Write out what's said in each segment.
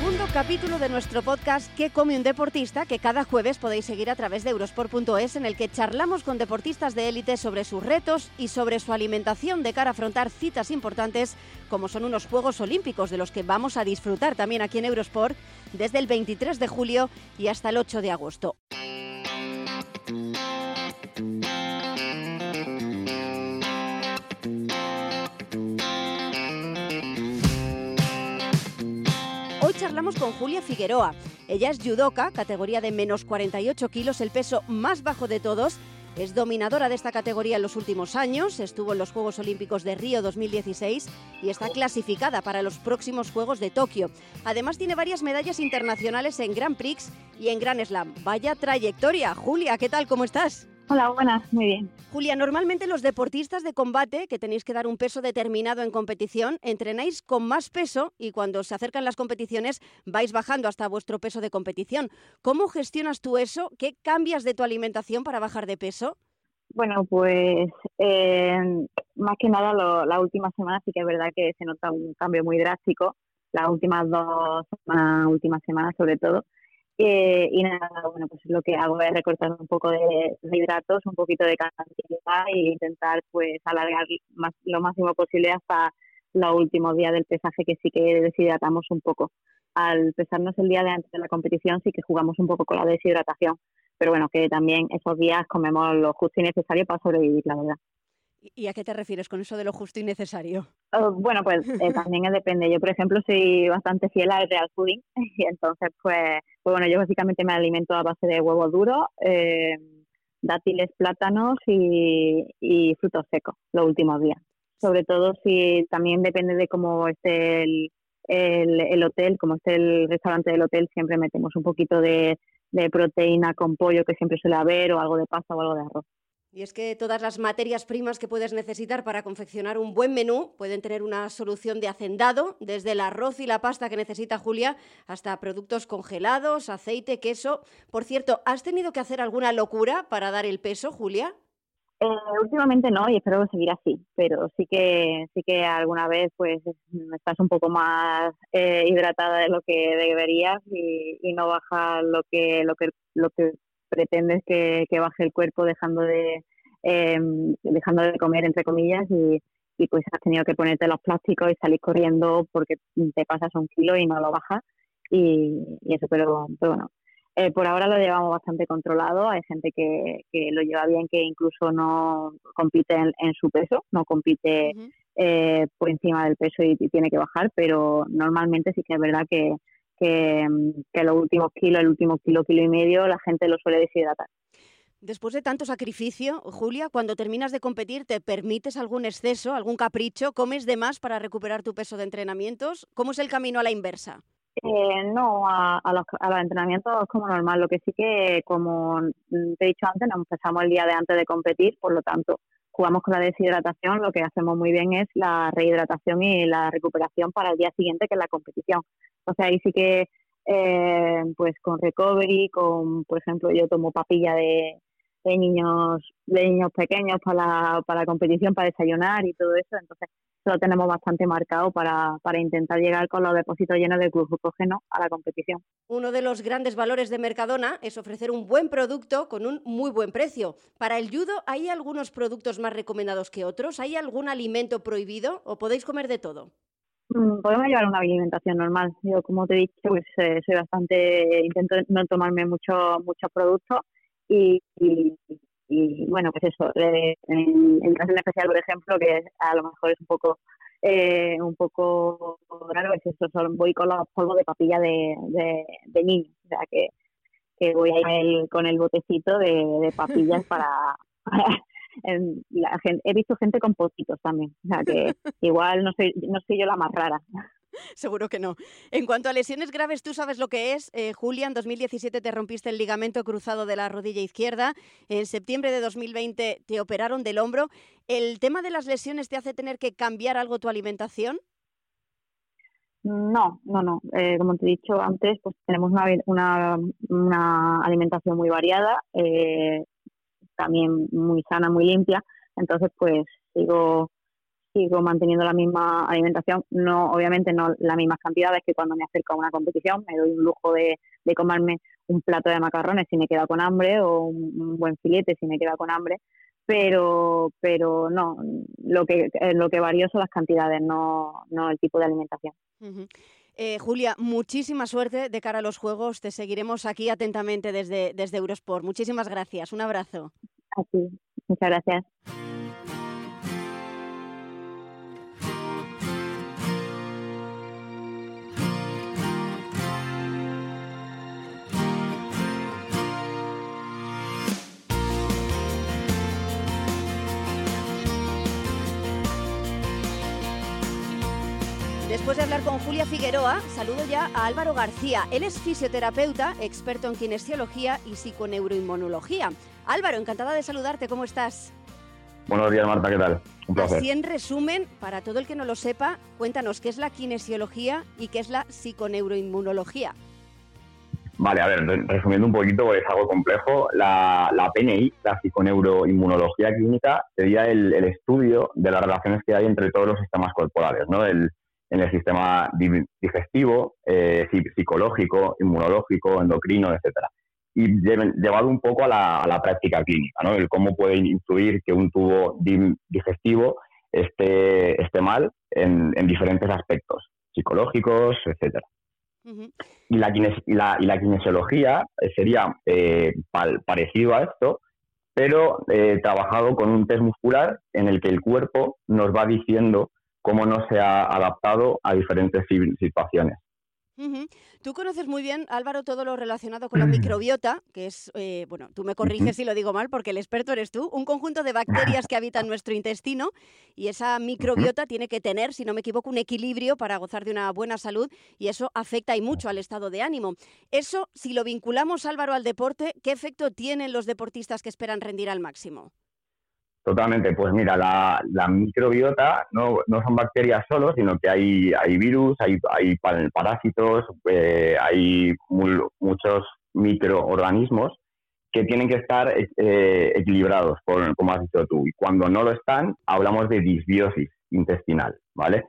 segundo capítulo de nuestro podcast ¿Qué come un deportista? que cada jueves podéis seguir a través de eurosport.es en el que charlamos con deportistas de élite sobre sus retos y sobre su alimentación de cara a afrontar citas importantes como son unos Juegos Olímpicos de los que vamos a disfrutar también aquí en Eurosport desde el 23 de julio y hasta el 8 de agosto. Con Julia Figueroa. Ella es judoka, categoría de menos 48 kilos, el peso más bajo de todos. Es dominadora de esta categoría en los últimos años, estuvo en los Juegos Olímpicos de Río 2016 y está clasificada para los próximos Juegos de Tokio. Además tiene varias medallas internacionales en Grand Prix y en Grand Slam. Vaya trayectoria. Julia, ¿qué tal? ¿Cómo estás? Hola, buenas, muy bien. Julia, normalmente los deportistas de combate, que tenéis que dar un peso determinado en competición, entrenáis con más peso y cuando se acercan las competiciones vais bajando hasta vuestro peso de competición. ¿Cómo gestionas tú eso? ¿Qué cambias de tu alimentación para bajar de peso? Bueno, pues eh, más que nada la última semana sí que es verdad que se nota un cambio muy drástico, las últimas dos semanas, últimas semanas sobre todo. Eh, y nada, bueno, pues lo que hago es recortar un poco de, hidratos, un poquito de cantidad e intentar pues alargar más, lo máximo posible hasta los últimos días del pesaje que sí que deshidratamos un poco. Al pesarnos el día de antes de la competición sí que jugamos un poco con la deshidratación, pero bueno, que también esos días comemos lo justo y necesario para sobrevivir, la verdad. ¿Y a qué te refieres con eso de lo justo y necesario? Oh, bueno, pues eh, también depende. Yo, por ejemplo, soy bastante fiel al real fooding y entonces, pues, pues, bueno, yo básicamente me alimento a base de huevos duros, eh, dátiles, plátanos y, frutos secos los últimos días. Sobre todo si también depende de cómo esté el, el, hotel, como esté el restaurante del hotel, siempre metemos un poquito de, de proteína con pollo que siempre suele haber o algo de pasta o algo de arroz. Y es que todas las materias primas que puedes necesitar para confeccionar un buen menú pueden tener una solución de hacendado, desde el arroz y la pasta que necesita Julia hasta productos congelados, aceite, queso. Por cierto, ¿has tenido que hacer alguna locura para dar el peso, Julia? Eh, últimamente no y espero seguir así, pero sí que sí que alguna vez pues estás un poco más eh, hidratada de lo que deberías y, y no baja lo que lo que lo que pretendes que, baje el cuerpo dejando de em, dejando de comer entre comillas y, pues has tenido que ponerte los plásticos y salir corriendo porque te pasas un kilo y no lo bajas y, eso pero, bueno eh, por ahora lo llevamos bastante controlado. Hay gente que, lo lleva bien que incluso no compite en, su peso no compite eh, por encima del peso y, tiene que bajar pero normalmente sí que es verdad que que, que los últimos kilos, el último kilo, kilo y medio, la gente lo suele deshidratar. Después de tanto sacrificio, Julia, cuando terminas de competir, ¿te permites algún exceso, algún capricho? ¿Comes de más para recuperar tu peso de entrenamientos? ¿Cómo es el camino a la inversa? Eh, no, a, los, entrenamientos es como normal. Lo que sí que, como te he dicho antes, nos empezamos el día de antes de competir, por lo tanto, jugamos con la deshidratación. Lo que hacemos muy bien es la rehidratación y la recuperación para el día siguiente, que es la competición. O sea, ahí sí que, eh, pues con recovery, con, por ejemplo, yo tomo papilla de, de niños de niños pequeños para la, para la competición, para desayunar y todo eso. Entonces, lo tenemos bastante marcado para, para intentar llegar con los depósitos llenos de glucógeno a la competición. Uno de los grandes valores de Mercadona es ofrecer un buen producto con un muy buen precio. Para el judo, ¿hay algunos productos más recomendados que otros? ¿Hay algún alimento prohibido o podéis comer de todo? Mm, podemos llevar una alimentación normal. Yo, como te he dicho, pues eh, soy bastante, intento no tomarme mucho, muchos productos y, y, bueno, pues eso, eh, en en especial, por ejemplo, que a lo mejor es un poco eh, un poco raro, es eso, voy con los polvos de papilla de, de, de niño, o sea que, que voy a con el botecito de, de papillas para, la gente, he visto gente con potitos también, o sea que igual no soy, no soy yo la más rara. Seguro que no. En cuanto a lesiones graves, tú sabes lo que es. Eh, Julia, en 2017 te rompiste el ligamento cruzado de la rodilla izquierda. En septiembre de 2020 te operaron del hombro. ¿El tema de las lesiones te hace tener que cambiar algo tu alimentación? No, no, no. Eh, como te he dicho antes, pues tenemos una, alimentación muy variada. Eh, también muy sana, muy limpia. Entonces, pues sigo, sigo manteniendo la misma alimentación, no obviamente no las mismas cantidades que cuando me acerco a una competición, me doy un lujo de, de comerme un plato de macarrones si me queda con hambre o un, buen filete si me queda con hambre, pero pero no, lo que lo que varío son las cantidades, no, no el tipo de alimentación. Eh, Julia, muchísima suerte de cara a los Juegos. Te seguiremos aquí atentamente desde, desde Eurosport. Muchísimas gracias. Un abrazo. Muchas gracias. Después de hablar con Julia Figueroa, saludo ya a Álvaro García. Él es fisioterapeuta, experto en kinesiología y psiconeuroinmunología. Álvaro, encantada de saludarte, ¿cómo estás? Buenos días, Marta, ¿qué tal? Un placer. Así en resumen, para todo el que no lo sepa, cuéntanos qué es la kinesiología y qué es la psiconeuroinmunología. Vale, a ver, resumiendo un poquito, es algo complejo. La, la PNI, la psiconeuroinmunología clínica, sería el, el, estudio de las relaciones que hay entre todos los sistemas corporales, ¿no? El, en el sistema digestivo, eh, psicológico, inmunológico, endocrino, etcétera. Y llevado un poco a la, práctica clínica, ¿no? El cómo puede influir que un tubo digestivo esté, esté mal en, diferentes aspectos, psicológicos, etcétera. y, la, y, la, kinesiología eh, sería eh, parecido a esto, pero trabajado con un test muscular en el que el cuerpo nos va diciendo cómo no se ha adaptado a diferentes situaciones. Tú conoces muy bien, Álvaro, todo lo relacionado con la microbiota, que es, eh, bueno, tú me corriges si lo digo mal, porque el experto eres tú, un conjunto de bacterias que habitan nuestro intestino y esa microbiota tiene que tener, si no me equivoco, un equilibrio para gozar de una buena salud y eso afecta y mucho al estado de ánimo. Eso, si lo vinculamos, Álvaro, al deporte, ¿qué efecto tienen los deportistas que esperan rendir al máximo? Totalmente, pues mira, la, microbiota no, no, son bacterias solo, sino que hay, hay virus, hay, hay parásitos, eh, hay muchos microorganismos que tienen que estar eh, equilibrados, como has dicho tú. Y cuando no lo están, hablamos de disbiosis intestinal, ¿vale?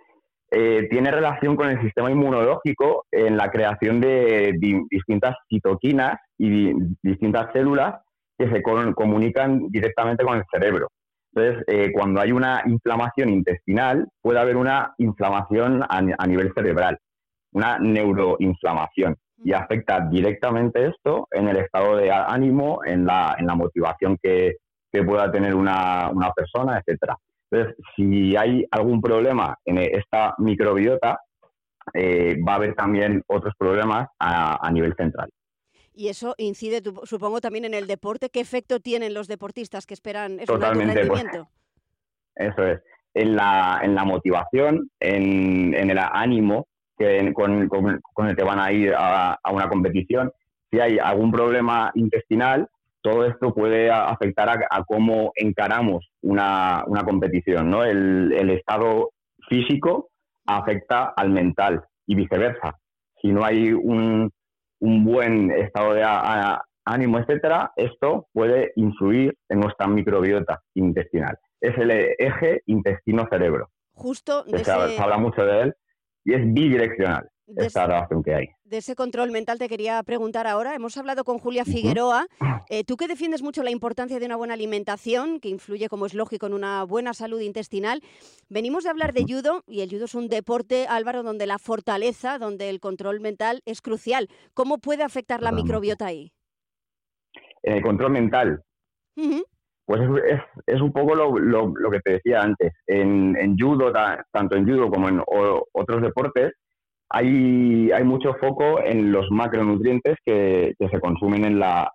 Eh, tiene relación con el sistema inmunológico en la creación de distintas citoquinas y distintas células que se comunican directamente con el cerebro. Entonces, eh, cuando hay una inflamación intestinal, puede haber una inflamación a, nivel cerebral, una neuroinflamación, y afecta directamente esto en el estado de ánimo, en la, en la motivación que, pueda tener una, persona, etcétera. Entonces, si hay algún problema en esta microbiota, eh, va a haber también otros problemas a nivel central y eso incide, supongo, también en el deporte. ¿Qué efecto tienen los deportistas que esperan eso, un alto pues, eso es. En la, en la motivación, en, en el ánimo que, con, con, el que van a ir a, una competición. Si hay algún problema intestinal, todo esto puede afectar a, cómo encaramos una, una competición. ¿no? El, el estado físico afecta al mental y viceversa. Si no hay un, un buen estado de ánimo, etcétera, esto puede influir en nuestra microbiota intestinal. Es el eje intestino-cerebro. Justo se, habla mucho de él y es bidireccional esta relación que hay. De ese control mental te quería preguntar ahora. Hemos hablado con Julia Figueroa. Eh, tú que defiendes mucho la importancia de una buena alimentación, que influye, como es lógico, en una buena salud intestinal. Venimos de hablar de judo y el judo es un deporte, Álvaro, donde la fortaleza, donde el control mental es crucial. ¿Cómo puede afectar la microbiota ahí? El control mental. Pues es, un poco lo, que te decía antes. En, judo, tanto en judo como en otros deportes, hay, hay mucho foco en los macronutrientes que, se consumen en la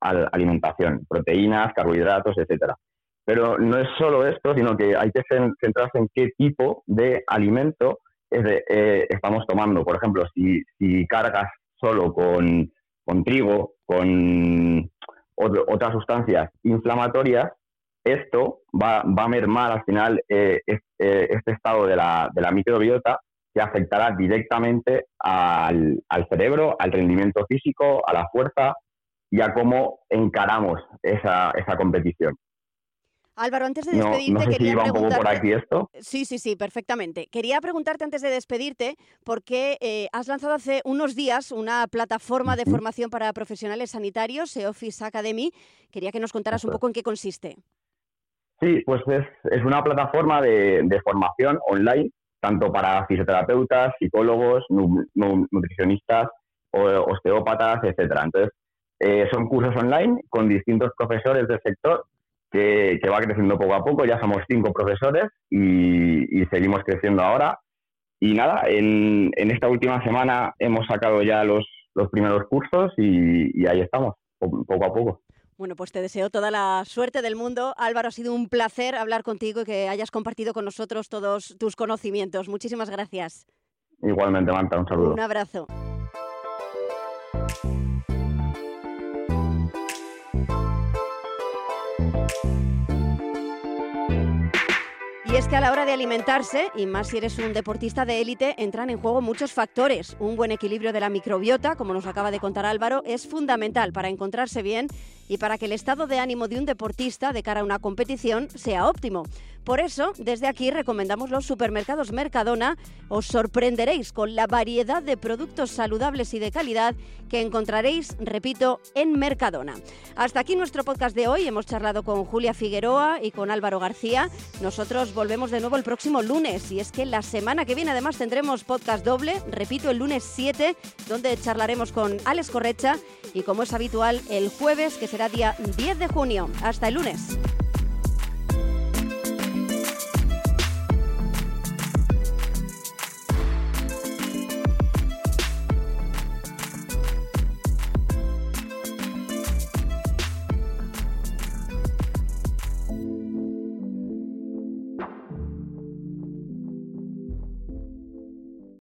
alimentación, proteínas, carbohidratos, etcétera. Pero no es solo esto, sino que hay que centrarse en qué tipo de alimento eh, estamos tomando. Por ejemplo, si, cargas solo con, trigo, con otras sustancias inflamatorias, esto va, a mermar al final eh, eh, este estado de la, de la microbiota que afectará directamente al, cerebro, al rendimiento físico, a la fuerza y a cómo encaramos esa, esa competición. Álvaro, antes de despedirte, no, sé quería si iba un poco por aquí esto. Sí, sí, sí, perfectamente. Quería preguntarte antes de despedirte, porque eh, has lanzado hace unos días una plataforma de formación para profesionales sanitarios, Office Academy. Quería que nos contaras un poco en qué consiste. Sí, pues es, es una plataforma de, de, formación online, tanto para fisioterapeutas, psicólogos, nutricionistas, osteópatas, etcétera. Entonces, eh, son cursos online con distintos profesores del sector que, va creciendo poco a poco. Ya somos cinco profesores y, seguimos creciendo ahora. Y nada, en, esta última semana hemos sacado ya los, los primeros cursos y, ahí estamos, poco a poco. Bueno, pues te deseo toda la suerte del mundo. Álvaro, ha sido un placer hablar contigo y que hayas compartido con nosotros todos tus conocimientos. Muchísimas gracias. Igualmente, Manta, un saludo. Un abrazo. Es que a la hora de alimentarse, y más si eres un deportista de élite, entran en juego muchos factores. Un buen equilibrio de la microbiota, como nos acaba de contar Álvaro, es fundamental para encontrarse bien y para que el estado de ánimo de un deportista de cara a una competición sea óptimo. Por eso, desde aquí recomendamos los supermercados Mercadona. Os sorprenderéis con la variedad de productos saludables y de calidad que encontraréis, repito, en Mercadona. Hasta aquí nuestro podcast de hoy. Hemos charlado con Julia Figueroa y con Álvaro García. Nosotros volvemos de nuevo el próximo lunes y es que la semana que viene además tendremos podcast doble, repito, el lunes 7, donde charlaremos con Alex Correcha y como es habitual el jueves, que será día 10 de junio. Hasta el lunes.